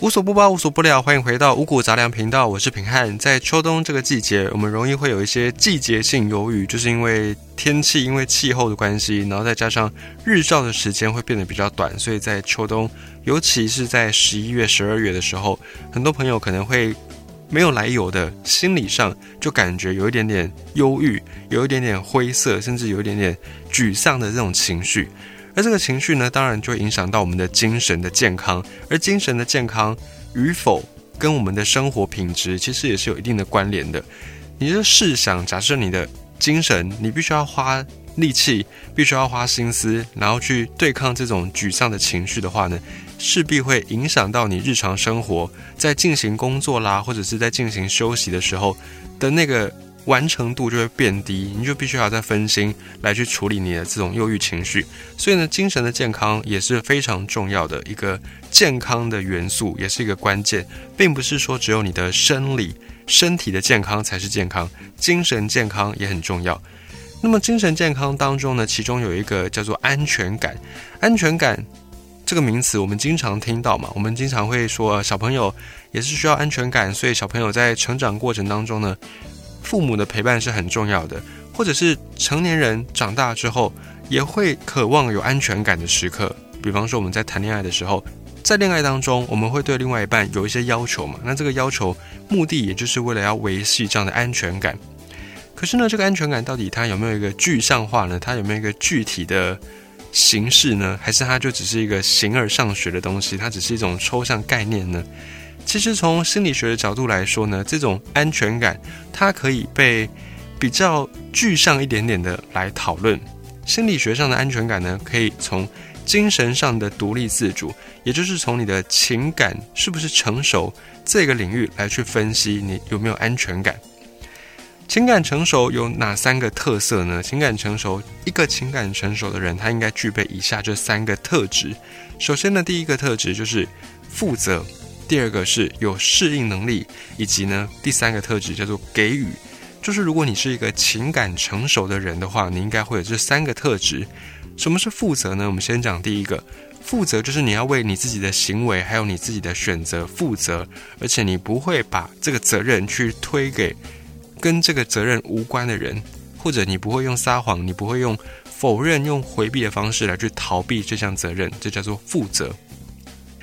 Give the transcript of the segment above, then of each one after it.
无所不包，无所不聊，欢迎回到五谷杂粮频道，我是平汉。在秋冬这个季节，我们容易会有一些季节性忧郁，就是因为天气、因为气候的关系，然后再加上日照的时间会变得比较短，所以在秋冬，尤其是在十一月、十二月的时候，很多朋友可能会没有来由的，心理上就感觉有一点点忧郁，有一点点灰色，甚至有一点点沮丧的这种情绪。而这个情绪呢，当然就会影响到我们的精神的健康，而精神的健康与否，跟我们的生活品质其实也是有一定的关联的。你就试想，假设你的精神，你必须要花力气，必须要花心思，然后去对抗这种沮丧的情绪的话呢，势必会影响到你日常生活，在进行工作啦，或者是在进行休息的时候的那个。完成度就会变低，你就必须要再分心来去处理你的这种忧郁情绪。所以呢，精神的健康也是非常重要的一个健康的元素，也是一个关键，并不是说只有你的生理身体的健康才是健康，精神健康也很重要。那么精神健康当中呢，其中有一个叫做安全感。安全感这个名词我们经常听到嘛，我们经常会说小朋友也是需要安全感，所以小朋友在成长过程当中呢。父母的陪伴是很重要的，或者是成年人长大之后也会渴望有安全感的时刻。比方说我们在谈恋爱的时候，在恋爱当中，我们会对另外一半有一些要求嘛？那这个要求目的也就是为了要维系这样的安全感。可是呢，这个安全感到底它有没有一个具象化呢？它有没有一个具体的形式呢？还是它就只是一个形而上学的东西？它只是一种抽象概念呢？其实从心理学的角度来说呢，这种安全感它可以被比较具象一点点的来讨论。心理学上的安全感呢，可以从精神上的独立自主，也就是从你的情感是不是成熟这个领域来去分析你有没有安全感。情感成熟有哪三个特色呢？情感成熟，一个情感成熟的人，他应该具备以下这三个特质。首先呢，第一个特质就是负责。第二个是有适应能力，以及呢，第三个特质叫做给予，就是如果你是一个情感成熟的人的话，你应该会有这三个特质。什么是负责呢？我们先讲第一个，负责就是你要为你自己的行为还有你自己的选择负责，而且你不会把这个责任去推给跟这个责任无关的人，或者你不会用撒谎，你不会用否认、用回避的方式来去逃避这项责任，这叫做负责。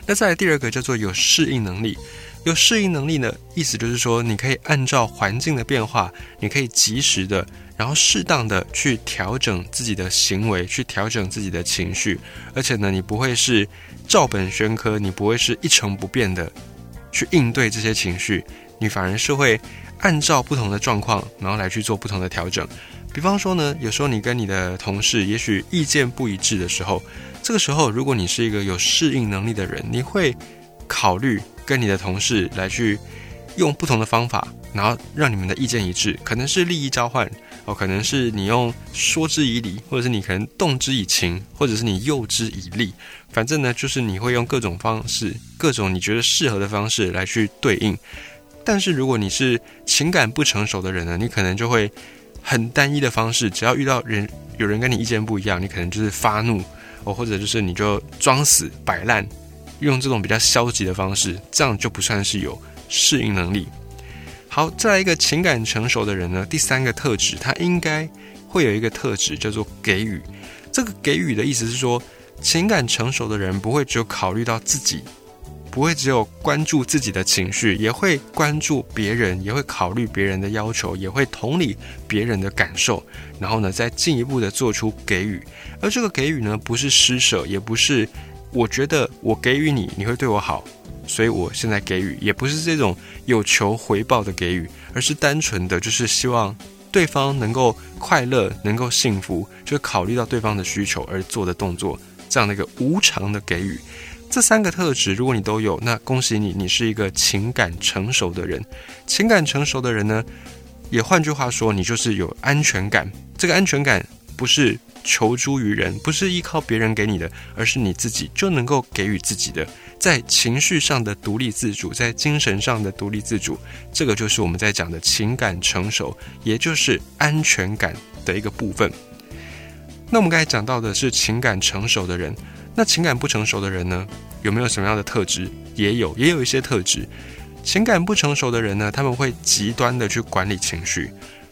那再来第二个叫做有适应能力，有适应能力呢，意思就是说你可以按照环境的变化，你可以及时的，然后适当的去调整自己的行为，去调整自己的情绪，而且呢，你不会是照本宣科，你不会是一成不变的去应对这些情绪，你反而是会按照不同的状况，然后来去做不同的调整。比方说呢，有时候你跟你的同事也许意见不一致的时候。这个时候，如果你是一个有适应能力的人，你会考虑跟你的同事来去用不同的方法，然后让你们的意见一致，可能是利益交换哦，可能是你用说之以理，或者是你可能动之以情，或者是你诱之以利，反正呢，就是你会用各种方式，各种你觉得适合的方式来去对应。但是如果你是情感不成熟的人呢，你可能就会很单一的方式，只要遇到人有人跟你意见不一样，你可能就是发怒。哦，或者就是你就装死摆烂，用这种比较消极的方式，这样就不算是有适应能力。好，再来一个情感成熟的人呢，第三个特质，他应该会有一个特质叫做给予。这个给予的意思是说，情感成熟的人不会只有考虑到自己。不会只有关注自己的情绪，也会关注别人，也会考虑别人的要求，也会同理别人的感受，然后呢，再进一步的做出给予。而这个给予呢，不是施舍，也不是我觉得我给予你，你会对我好，所以我现在给予，也不是这种有求回报的给予，而是单纯的就是希望对方能够快乐，能够幸福，就考虑到对方的需求而做的动作，这样的一个无偿的给予。这三个特质，如果你都有，那恭喜你，你是一个情感成熟的人。情感成熟的人呢，也换句话说，你就是有安全感。这个安全感不是求诸于人，不是依靠别人给你的，而是你自己就能够给予自己的。在情绪上的独立自主，在精神上的独立自主，这个就是我们在讲的情感成熟，也就是安全感的一个部分。那我们刚才讲到的是情感成熟的人。那情感不成熟的人呢，有没有什么样的特质？也有，也有一些特质。情感不成熟的人呢，他们会极端的去管理情绪。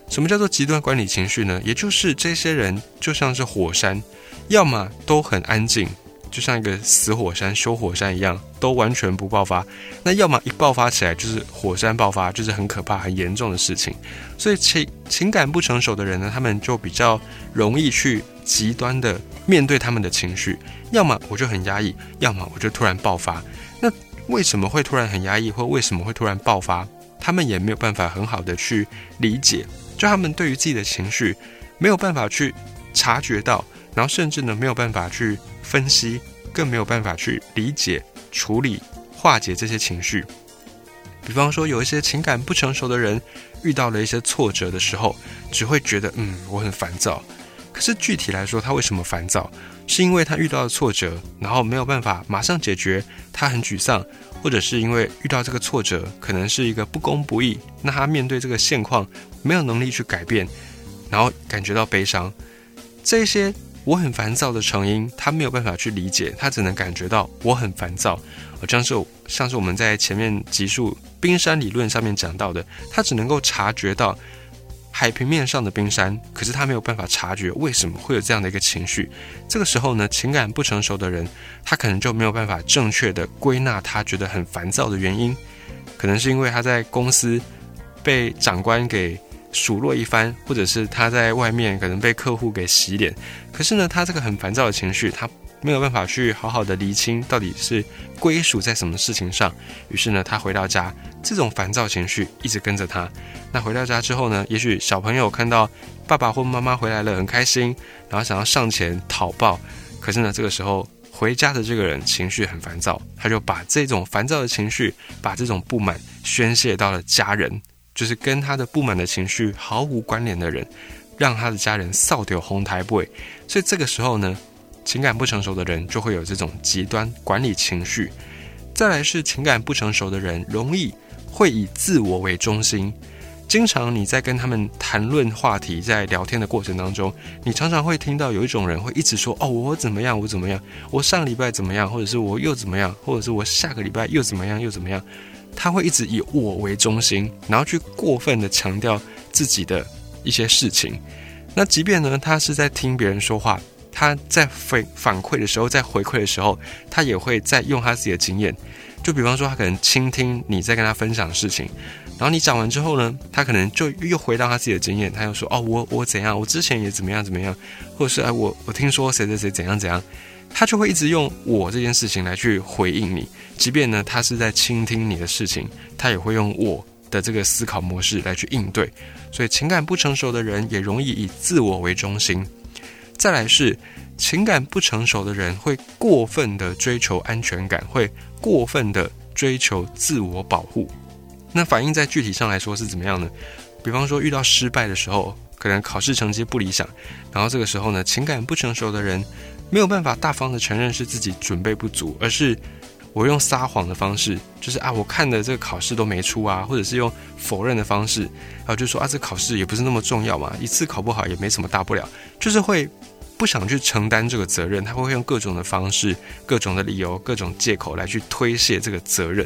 什么叫做极端管理情绪呢？也就是这些人就像是火山，要么都很安静，就像一个死火山、修火山一样，都完全不爆发；那要么一爆发起来就是火山爆发，就是很可怕、很严重的事情。所以情情感不成熟的人呢，他们就比较容易去极端的面对他们的情绪，要么我就很压抑，要么我就突然爆发。那为什么会突然很压抑，或为什么会突然爆发？他们也没有办法很好的去理解。就他们对于自己的情绪没有办法去察觉到，然后甚至呢没有办法去分析，更没有办法去理解、处理、化解这些情绪。比方说，有一些情感不成熟的人遇到了一些挫折的时候，只会觉得嗯我很烦躁。可是具体来说，他为什么烦躁？是因为他遇到了挫折，然后没有办法马上解决，他很沮丧。或者是因为遇到这个挫折，可能是一个不公不义，那他面对这个现况没有能力去改变，然后感觉到悲伤，这些我很烦躁的成因，他没有办法去理解，他只能感觉到我很烦躁，像是像是我们在前面集数冰山理论上面讲到的，他只能够察觉到。海平面上的冰山，可是他没有办法察觉为什么会有这样的一个情绪。这个时候呢，情感不成熟的人，他可能就没有办法正确的归纳他觉得很烦躁的原因。可能是因为他在公司被长官给数落一番，或者是他在外面可能被客户给洗脸。可是呢，他这个很烦躁的情绪，他。没有办法去好好的厘清到底是归属在什么事情上，于是呢，他回到家，这种烦躁情绪一直跟着他。那回到家之后呢，也许小朋友看到爸爸或妈妈回来了，很开心，然后想要上前讨抱，可是呢，这个时候回家的这个人情绪很烦躁，他就把这种烦躁的情绪，把这种不满宣泄到了家人，就是跟他的不满的情绪毫无关联的人，让他的家人扫掉红台位。所以这个时候呢。情感不成熟的人就会有这种极端管理情绪，再来是情感不成熟的人容易会以自我为中心，经常你在跟他们谈论话题，在聊天的过程当中，你常常会听到有一种人会一直说哦我怎么样我怎么样，我上礼拜怎么样，或者是我又怎么样，或者是我下个礼拜又怎么样又怎么样，他会一直以我为中心，然后去过分的强调自己的一些事情，那即便呢他是在听别人说话。他在反反馈的时候，在回馈的时候，他也会在用他自己的经验。就比方说，他可能倾听你在跟他分享的事情，然后你讲完之后呢，他可能就又回到他自己的经验，他又说：“哦，我我怎样，我之前也怎么样怎么样，或者是哎，我我听说谁谁谁怎样怎样。”他就会一直用我这件事情来去回应你，即便呢他是在倾听你的事情，他也会用我的这个思考模式来去应对。所以，情感不成熟的人也容易以自我为中心。再来是情感不成熟的人会过分的追求安全感，会过分的追求自我保护。那反映在具体上来说是怎么样呢？比方说遇到失败的时候，可能考试成绩不理想，然后这个时候呢，情感不成熟的人没有办法大方的承认是自己准备不足，而是我用撒谎的方式，就是啊，我看的这个考试都没出啊，或者是用否认的方式，然后就说啊，这考试也不是那么重要嘛，一次考不好也没什么大不了，就是会。不想去承担这个责任，他会用各种的方式、各种的理由、各种借口来去推卸这个责任。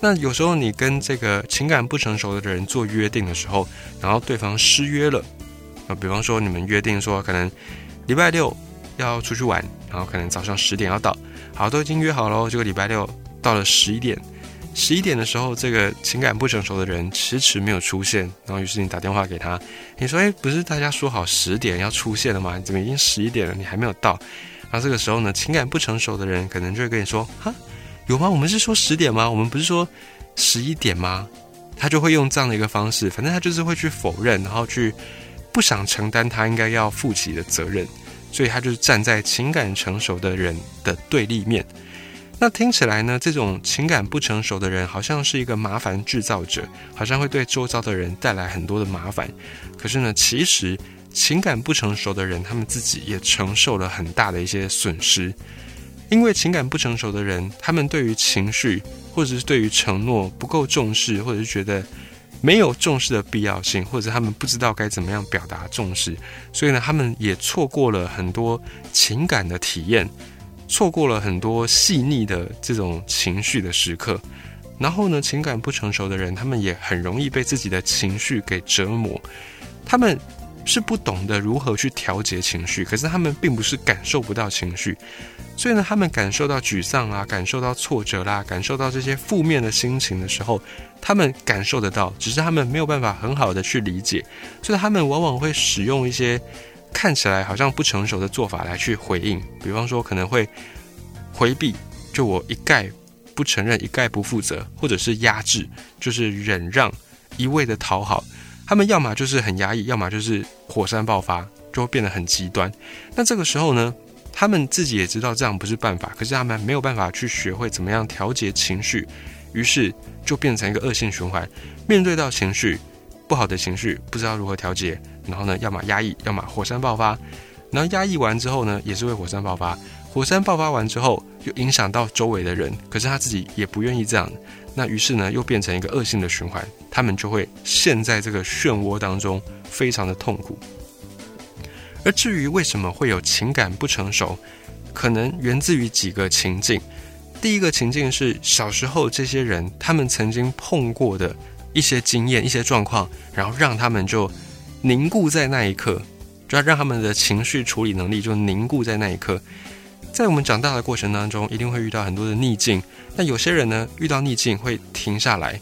那有时候你跟这个情感不成熟的人做约定的时候，然后对方失约了，啊，比方说你们约定说可能礼拜六要出去玩，然后可能早上十点要到，好，都已经约好了，这个礼拜六到了十一点。十一点的时候，这个情感不成熟的人迟迟没有出现，然后于是你打电话给他，你说：“哎，不是大家说好十点要出现了吗？怎么已经十一点了，你还没有到？”然后这个时候呢，情感不成熟的人可能就会跟你说：“哈，有吗？我们是说十点吗？我们不是说十一点吗？”他就会用这样的一个方式，反正他就是会去否认，然后去不想承担他应该要负起的责任，所以他就是站在情感成熟的人的对立面。那听起来呢，这种情感不成熟的人好像是一个麻烦制造者，好像会对周遭的人带来很多的麻烦。可是呢，其实情感不成熟的人，他们自己也承受了很大的一些损失。因为情感不成熟的人，他们对于情绪或者是对于承诺不够重视，或者是觉得没有重视的必要性，或者他们不知道该怎么样表达重视，所以呢，他们也错过了很多情感的体验。错过了很多细腻的这种情绪的时刻。然后呢，情感不成熟的人，他们也很容易被自己的情绪给折磨。他们是不懂得如何去调节情绪，可是他们并不是感受不到情绪。所以呢，他们感受到沮丧啊，感受到挫折啦，感受到这些负面的心情的时候，他们感受得到，只是他们没有办法很好的去理解。所以他们往往会使用一些看起来好像不成熟的做法来去回应，比方说可能会回避，就我一概。不承认，一概不负责，或者是压制，就是忍让，一味的讨好。他们要么就是很压抑，要么就是火山爆发，就会变得很极端。那这个时候呢，他们自己也知道这样不是办法，可是他们没有办法去学会怎么样调节情绪，于是就变成一个恶性循环。面对到情绪不好的情绪，不知道如何调节，然后呢，要么压抑，要么火山爆发。然后压抑完之后呢，也是会火山爆发。火山爆发完之后，又影响到周围的人，可是他自己也不愿意这样，那于是呢，又变成一个恶性的循环，他们就会陷在这个漩涡当中，非常的痛苦。而至于为什么会有情感不成熟，可能源自于几个情境。第一个情境是小时候这些人他们曾经碰过的一些经验、一些状况，然后让他们就凝固在那一刻，就要让他们的情绪处理能力就凝固在那一刻。在我们长大的过程当中，一定会遇到很多的逆境。那有些人呢，遇到逆境会停下来，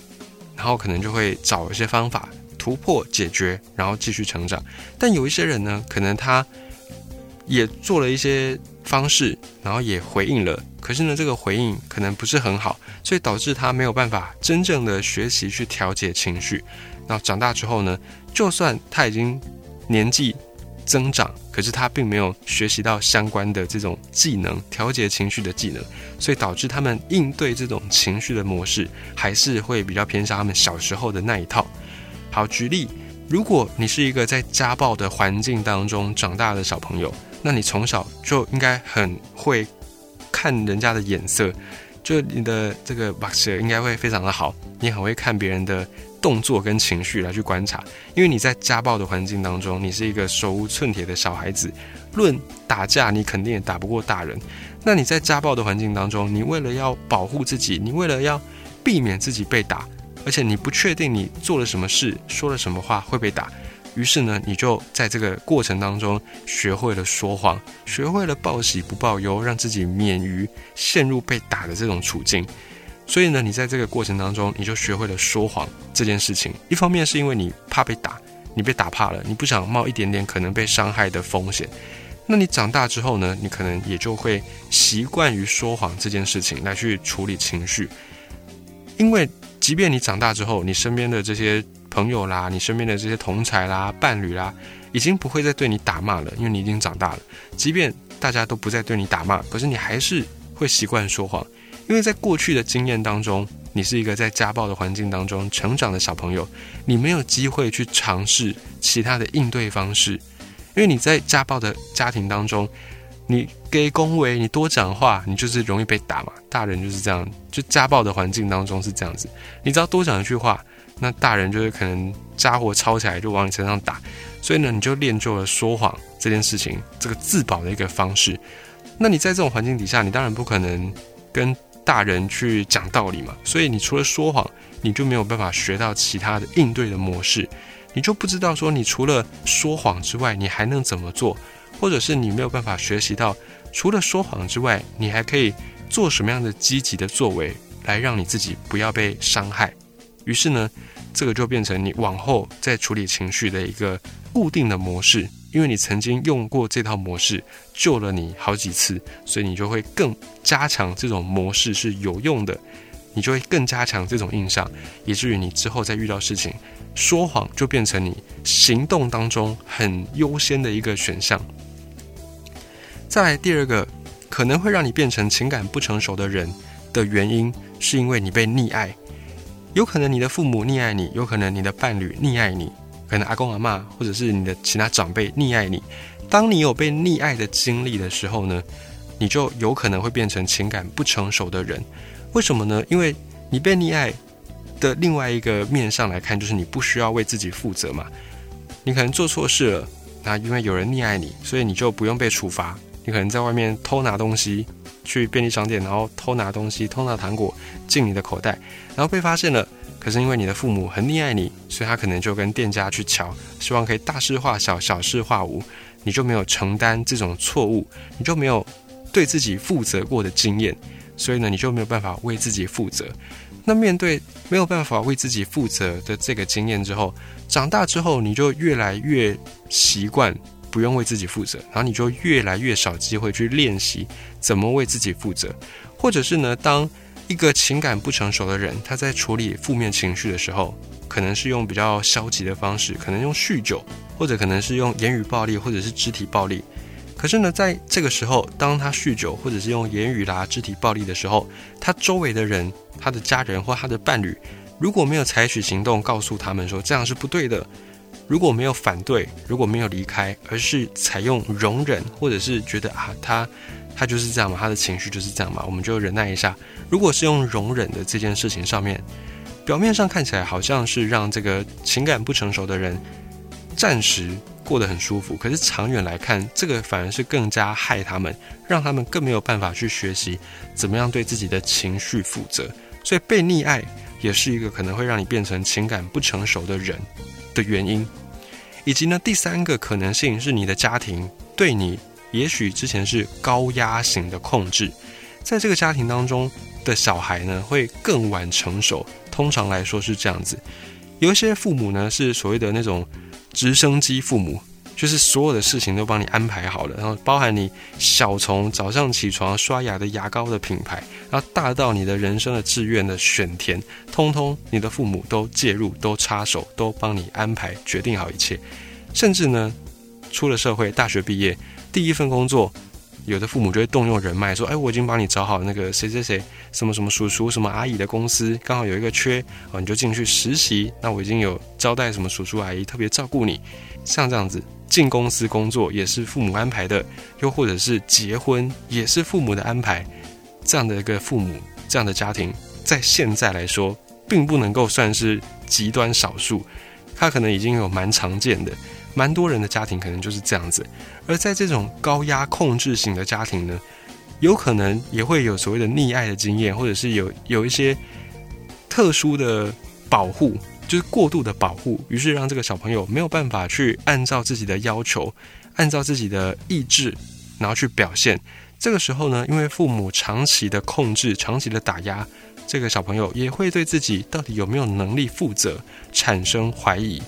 然后可能就会找一些方法突破解决，然后继续成长。但有一些人呢，可能他也做了一些方式，然后也回应了，可是呢，这个回应可能不是很好，所以导致他没有办法真正的学习去调节情绪。那长大之后呢，就算他已经年纪。增长，可是他并没有学习到相关的这种技能，调节情绪的技能，所以导致他们应对这种情绪的模式，还是会比较偏向他们小时候的那一套。好，举例，如果你是一个在家暴的环境当中长大的小朋友，那你从小就应该很会看人家的眼色，就你的这个把舌应该会非常的好，你很会看别人的。动作跟情绪来去观察，因为你在家暴的环境当中，你是一个手无寸铁的小孩子。论打架，你肯定也打不过大人。那你在家暴的环境当中，你为了要保护自己，你为了要避免自己被打，而且你不确定你做了什么事、说了什么话会被打，于是呢，你就在这个过程当中学会了说谎，学会了报喜不报忧，让自己免于陷入被打的这种处境。所以呢，你在这个过程当中，你就学会了说谎这件事情。一方面是因为你怕被打，你被打怕了，你不想冒一点点可能被伤害的风险。那你长大之后呢，你可能也就会习惯于说谎这件事情来去处理情绪。因为即便你长大之后，你身边的这些朋友啦，你身边的这些同才啦、伴侣啦，已经不会再对你打骂了，因为你已经长大了。即便大家都不再对你打骂，可是你还是会习惯说谎。因为在过去的经验当中，你是一个在家暴的环境当中成长的小朋友，你没有机会去尝试其他的应对方式。因为你在家暴的家庭当中，你给恭维，你多讲话，你就是容易被打嘛。大人就是这样，就家暴的环境当中是这样子。你只要多讲一句话，那大人就是可能家伙抄起来就往你身上打。所以呢，你就练就了说谎这件事情，这个自保的一个方式。那你在这种环境底下，你当然不可能跟大人去讲道理嘛，所以你除了说谎，你就没有办法学到其他的应对的模式，你就不知道说你除了说谎之外，你还能怎么做，或者是你没有办法学习到除了说谎之外，你还可以做什么样的积极的作为，来让你自己不要被伤害。于是呢，这个就变成你往后在处理情绪的一个固定的模式。因为你曾经用过这套模式救了你好几次，所以你就会更加强这种模式是有用的，你就会更加强这种印象，以至于你之后再遇到事情，说谎就变成你行动当中很优先的一个选项。再来第二个，可能会让你变成情感不成熟的人的原因，是因为你被溺爱，有可能你的父母溺爱你，有可能你的伴侣溺爱你。可能阿公阿妈或者是你的其他长辈溺爱你，当你有被溺爱的经历的时候呢，你就有可能会变成情感不成熟的人。为什么呢？因为你被溺爱的另外一个面上来看，就是你不需要为自己负责嘛。你可能做错事了，那因为有人溺爱你，所以你就不用被处罚。你可能在外面偷拿东西，去便利商店，然后偷拿东西、偷拿糖果进你的口袋，然后被发现了。可是因为你的父母很溺爱你，所以他可能就跟店家去瞧，希望可以大事化小，小事化无。你就没有承担这种错误，你就没有对自己负责过的经验，所以呢，你就没有办法为自己负责。那面对没有办法为自己负责的这个经验之后，长大之后，你就越来越习惯不用为自己负责，然后你就越来越少机会去练习怎么为自己负责，或者是呢，当一个情感不成熟的人，他在处理负面情绪的时候，可能是用比较消极的方式，可能用酗酒，或者可能是用言语暴力，或者是肢体暴力。可是呢，在这个时候，当他酗酒或者是用言语啦、肢体暴力的时候，他周围的人、他的家人或他的伴侣，如果没有采取行动告诉他们说这样是不对的，如果没有反对，如果没有离开，而是采用容忍，或者是觉得啊，他他就是这样嘛，他的情绪就是这样嘛，我们就忍耐一下。如果是用容忍的这件事情上面，表面上看起来好像是让这个情感不成熟的人暂时。过得很舒服，可是长远来看，这个反而是更加害他们，让他们更没有办法去学习怎么样对自己的情绪负责。所以被溺爱也是一个可能会让你变成情感不成熟的人的原因。以及呢，第三个可能性是你的家庭对你也许之前是高压型的控制，在这个家庭当中的小孩呢会更晚成熟。通常来说是这样子，有一些父母呢是所谓的那种。直升机父母就是所有的事情都帮你安排好了，然后包含你小从早上起床刷牙的牙膏的品牌，然后大到你的人生的志愿的选填，通通你的父母都介入、都插手、都帮你安排、决定好一切。甚至呢，出了社会，大学毕业第一份工作，有的父母就会动用人脉说：“哎，我已经帮你找好那个谁谁谁。”什么什么叔叔、什么阿姨的公司刚好有一个缺哦，你就进去实习。那我已经有招待什么叔叔阿姨，特别照顾你。像这样子进公司工作也是父母安排的，又或者是结婚也是父母的安排。这样的一个父母，这样的家庭，在现在来说，并不能够算是极端少数，他可能已经有蛮常见的，蛮多人的家庭可能就是这样子。而在这种高压控制型的家庭呢？有可能也会有所谓的溺爱的经验，或者是有有一些特殊的保护，就是过度的保护，于是让这个小朋友没有办法去按照自己的要求，按照自己的意志，然后去表现。这个时候呢，因为父母长期的控制、长期的打压，这个小朋友也会对自己到底有没有能力负责产生怀疑。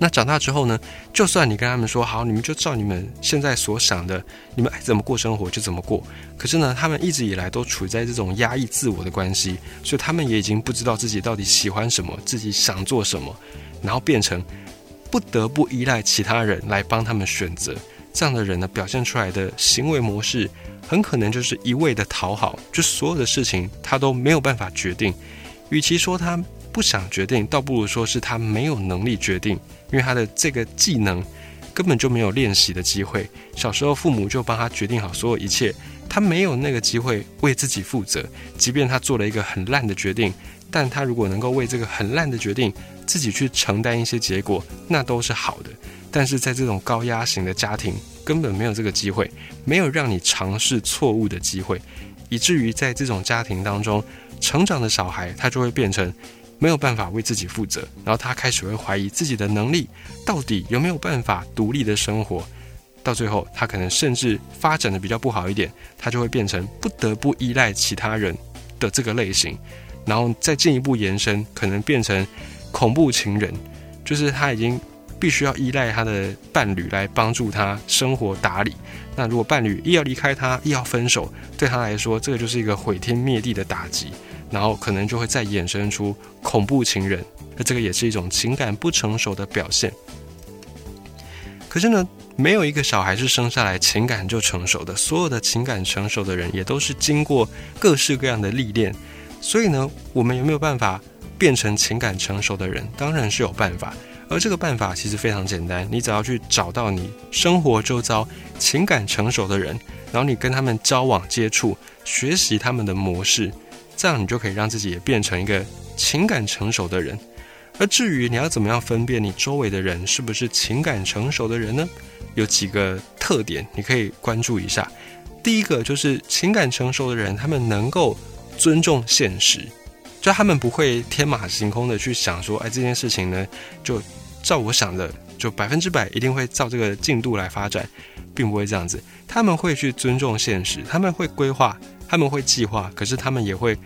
那长大之后呢？就算你跟他们说好，你们就照你们现在所想的，你们爱怎么过生活就怎么过。可是呢，他们一直以来都处在这种压抑自我的关系，所以他们也已经不知道自己到底喜欢什么，自己想做什么，然后变成不得不依赖其他人来帮他们选择。这样的人呢，表现出来的行为模式，很可能就是一味的讨好，就所有的事情他都没有办法决定。与其说他不想决定，倒不如说是他没有能力决定。因为他的这个技能根本就没有练习的机会，小时候父母就帮他决定好所有一切，他没有那个机会为自己负责。即便他做了一个很烂的决定，但他如果能够为这个很烂的决定自己去承担一些结果，那都是好的。但是在这种高压型的家庭，根本没有这个机会，没有让你尝试错误的机会，以至于在这种家庭当中成长的小孩，他就会变成。没有办法为自己负责，然后他开始会怀疑自己的能力，到底有没有办法独立的生活？到最后，他可能甚至发展的比较不好一点，他就会变成不得不依赖其他人的这个类型，然后再进一步延伸，可能变成恐怖情人，就是他已经必须要依赖他的伴侣来帮助他生活打理。那如果伴侣一要离开他，一要分手，对他来说，这个就是一个毁天灭地的打击。然后可能就会再衍生出恐怖情人，那这个也是一种情感不成熟的表现。可是呢，没有一个小孩是生下来情感就成熟的，所有的情感成熟的人也都是经过各式各样的历练。所以呢，我们有没有办法变成情感成熟的人？当然是有办法。而这个办法其实非常简单，你只要去找到你生活周遭情感成熟的人，然后你跟他们交往接触，学习他们的模式。这样你就可以让自己也变成一个情感成熟的人。而至于你要怎么样分辨你周围的人是不是情感成熟的人呢？有几个特点你可以关注一下。第一个就是情感成熟的人，他们能够尊重现实，就他们不会天马行空的去想说，哎，这件事情呢，就照我想的，就百分之百一定会照这个进度来发展，并不会这样子。他们会去尊重现实，他们会规划，他们会计划，可是他们也会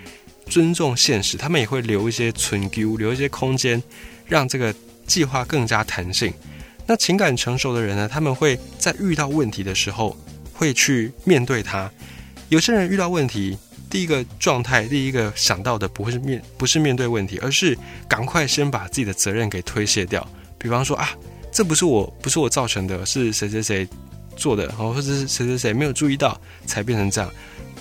尊重现实，他们也会留一些存留一些空间，让这个计划更加弹性。那情感成熟的人呢，他们会在遇到问题的时候。会去面对它。有些人遇到问题，第一个状态，第一个想到的不会是面，不是面对问题，而是赶快先把自己的责任给推卸掉。比方说啊，这不是我，不是我造成的，是谁谁谁做的，或者是谁谁谁没有注意到才变成这样。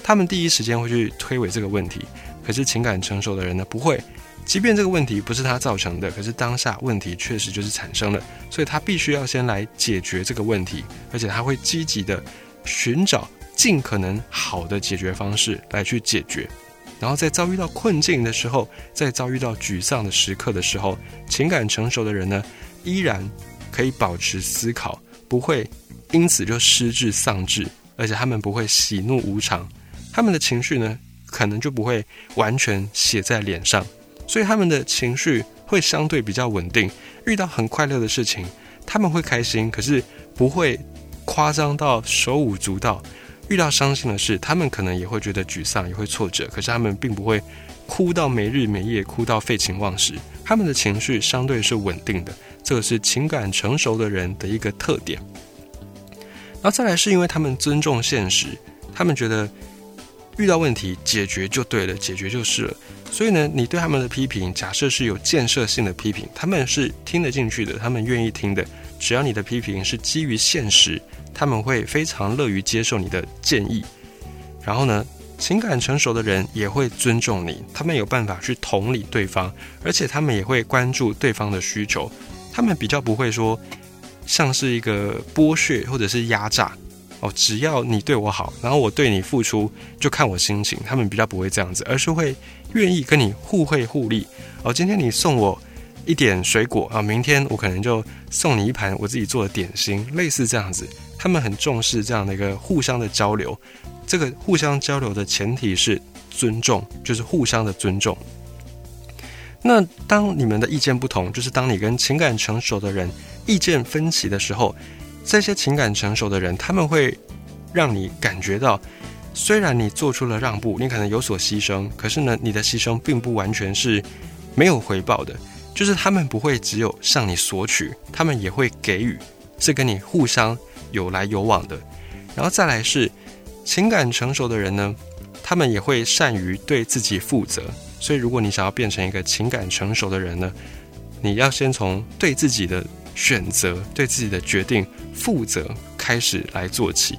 他们第一时间会去推诿这个问题。可是情感成熟的人呢，不会。即便这个问题不是他造成的，可是当下问题确实就是产生了，所以他必须要先来解决这个问题，而且他会积极的。寻找尽可能好的解决方式来去解决，然后在遭遇到困境的时候，在遭遇到沮丧的时刻的时候，情感成熟的人呢，依然可以保持思考，不会因此就失智丧志，而且他们不会喜怒无常，他们的情绪呢，可能就不会完全写在脸上，所以他们的情绪会相对比较稳定。遇到很快乐的事情，他们会开心，可是不会。夸张到手舞足蹈，遇到伤心的事，他们可能也会觉得沮丧，也会挫折。可是他们并不会哭到没日没夜，哭到废寝忘食。他们的情绪相对是稳定的，这个是情感成熟的人的一个特点。然后再来是因为他们尊重现实，他们觉得遇到问题解决就对了，解决就是了。所以呢，你对他们的批评，假设是有建设性的批评，他们是听得进去的，他们愿意听的。只要你的批评是基于现实，他们会非常乐于接受你的建议。然后呢，情感成熟的人也会尊重你，他们有办法去同理对方，而且他们也会关注对方的需求。他们比较不会说像是一个剥削或者是压榨哦，只要你对我好，然后我对你付出就看我心情。他们比较不会这样子，而是会愿意跟你互惠互利哦。今天你送我。一点水果啊，明天我可能就送你一盘我自己做的点心，类似这样子。他们很重视这样的一个互相的交流，这个互相交流的前提是尊重，就是互相的尊重。那当你们的意见不同，就是当你跟情感成熟的人意见分歧的时候，这些情感成熟的人他们会让你感觉到，虽然你做出了让步，你可能有所牺牲，可是呢，你的牺牲并不完全是没有回报的。就是他们不会只有向你索取，他们也会给予，是跟你互相有来有往的。然后再来是情感成熟的人呢，他们也会善于对自己负责。所以如果你想要变成一个情感成熟的人呢，你要先从对自己的选择、对自己的决定负责开始来做起。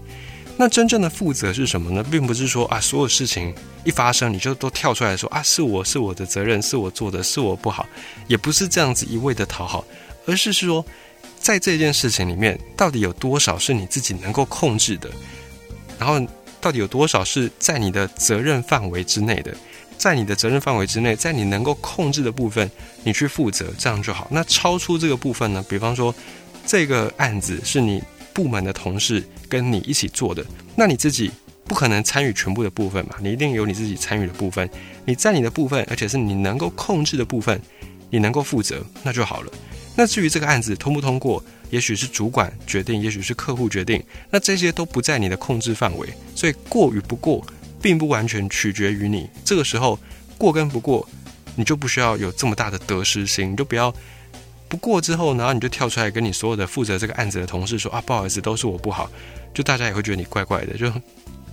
那真正的负责是什么呢？并不是说啊，所有事情一发生你就都跳出来说啊，是我是我的责任，是我做的，是我不好，也不是这样子一味的讨好，而是说，在这件事情里面，到底有多少是你自己能够控制的，然后到底有多少是在你的责任范围之内的，在你的责任范围之内，在你能够控制的部分，你去负责，这样就好。那超出这个部分呢？比方说，这个案子是你。部门的同事跟你一起做的，那你自己不可能参与全部的部分嘛？你一定有你自己参与的部分。你在你的部分，而且是你能够控制的部分，你能够负责，那就好了。那至于这个案子通不通过，也许是主管决定，也许是客户决定，那这些都不在你的控制范围。所以过与不过，并不完全取决于你。这个时候过跟不过，你就不需要有这么大的得失心，你就不要。不过之后，然后你就跳出来跟你所有的负责这个案子的同事说啊，不好意思，都是我不好，就大家也会觉得你怪怪的，就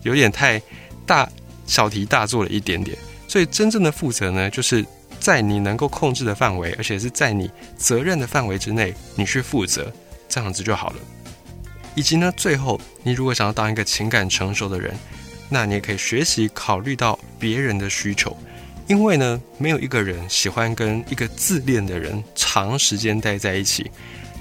有点太大小题大做了一点点。所以真正的负责呢，就是在你能够控制的范围，而且是在你责任的范围之内，你去负责，这样子就好了。以及呢，最后你如果想要当一个情感成熟的人，那你也可以学习考虑到别人的需求。因为呢，没有一个人喜欢跟一个自恋的人长时间待在一起。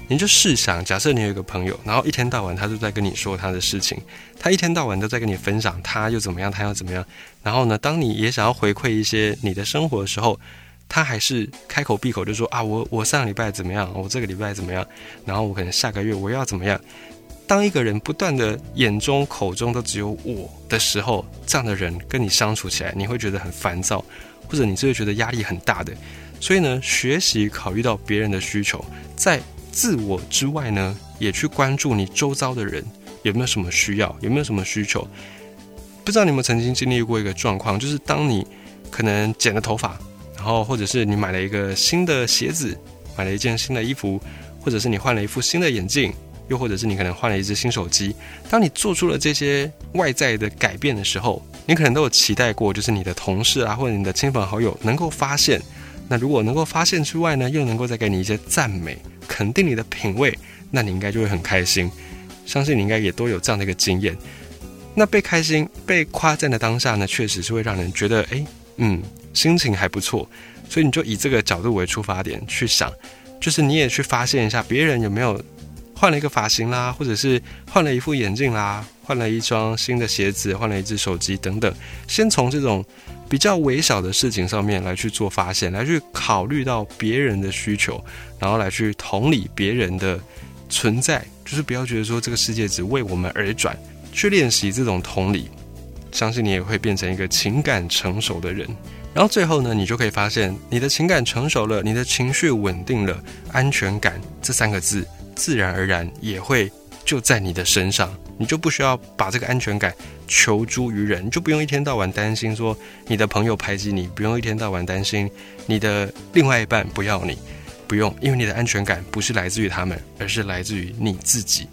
你就试想，假设你有一个朋友，然后一天到晚他都在跟你说他的事情，他一天到晚都在跟你分享他又怎么样，他又怎么样。然后呢，当你也想要回馈一些你的生活的时候，他还是开口闭口就说啊，我我上礼拜怎么样，我这个礼拜怎么样，然后我可能下个月我要怎么样。当一个人不断的眼中口中都只有我的时候，这样的人跟你相处起来，你会觉得很烦躁，或者你是会觉得压力很大的。所以呢，学习考虑到别人的需求，在自我之外呢，也去关注你周遭的人有没有什么需要，有没有什么需求。不知道你们曾经经历过一个状况，就是当你可能剪了头发，然后或者是你买了一个新的鞋子，买了一件新的衣服，或者是你换了一副新的眼镜，又或者是你可能换了一只新手机。当你做出了这些外在的改变的时候，你可能都有期待过，就是你的同事啊，或者你的亲朋好友能够发现。那如果能够发现之外呢，又能够再给你一些赞美，肯定你的品味，那你应该就会很开心。相信你应该也都有这样的一个经验。那被开心、被夸赞的当下呢，确实是会让人觉得，哎，嗯，心情还不错。所以你就以这个角度为出发点去想，就是你也去发现一下别人有没有换了一个发型啦，或者是换了一副眼镜啦，换了一双新的鞋子，换了一只手机等等。先从这种比较微小的事情上面来去做发现，来去考虑到别人的需求，然后来去同理别人的存在，就是不要觉得说这个世界只为我们而转。去练习这种同理，相信你也会变成一个情感成熟的人。然后最后呢，你就可以发现，你的情感成熟了，你的情绪稳定了，安全感这三个字自然而然也会就在你的身上。你就不需要把这个安全感求诸于人，就不用一天到晚担心说你的朋友排挤你，不用一天到晚担心你的另外一半不要你，不用，因为你的安全感不是来自于他们，而是来自于你自己。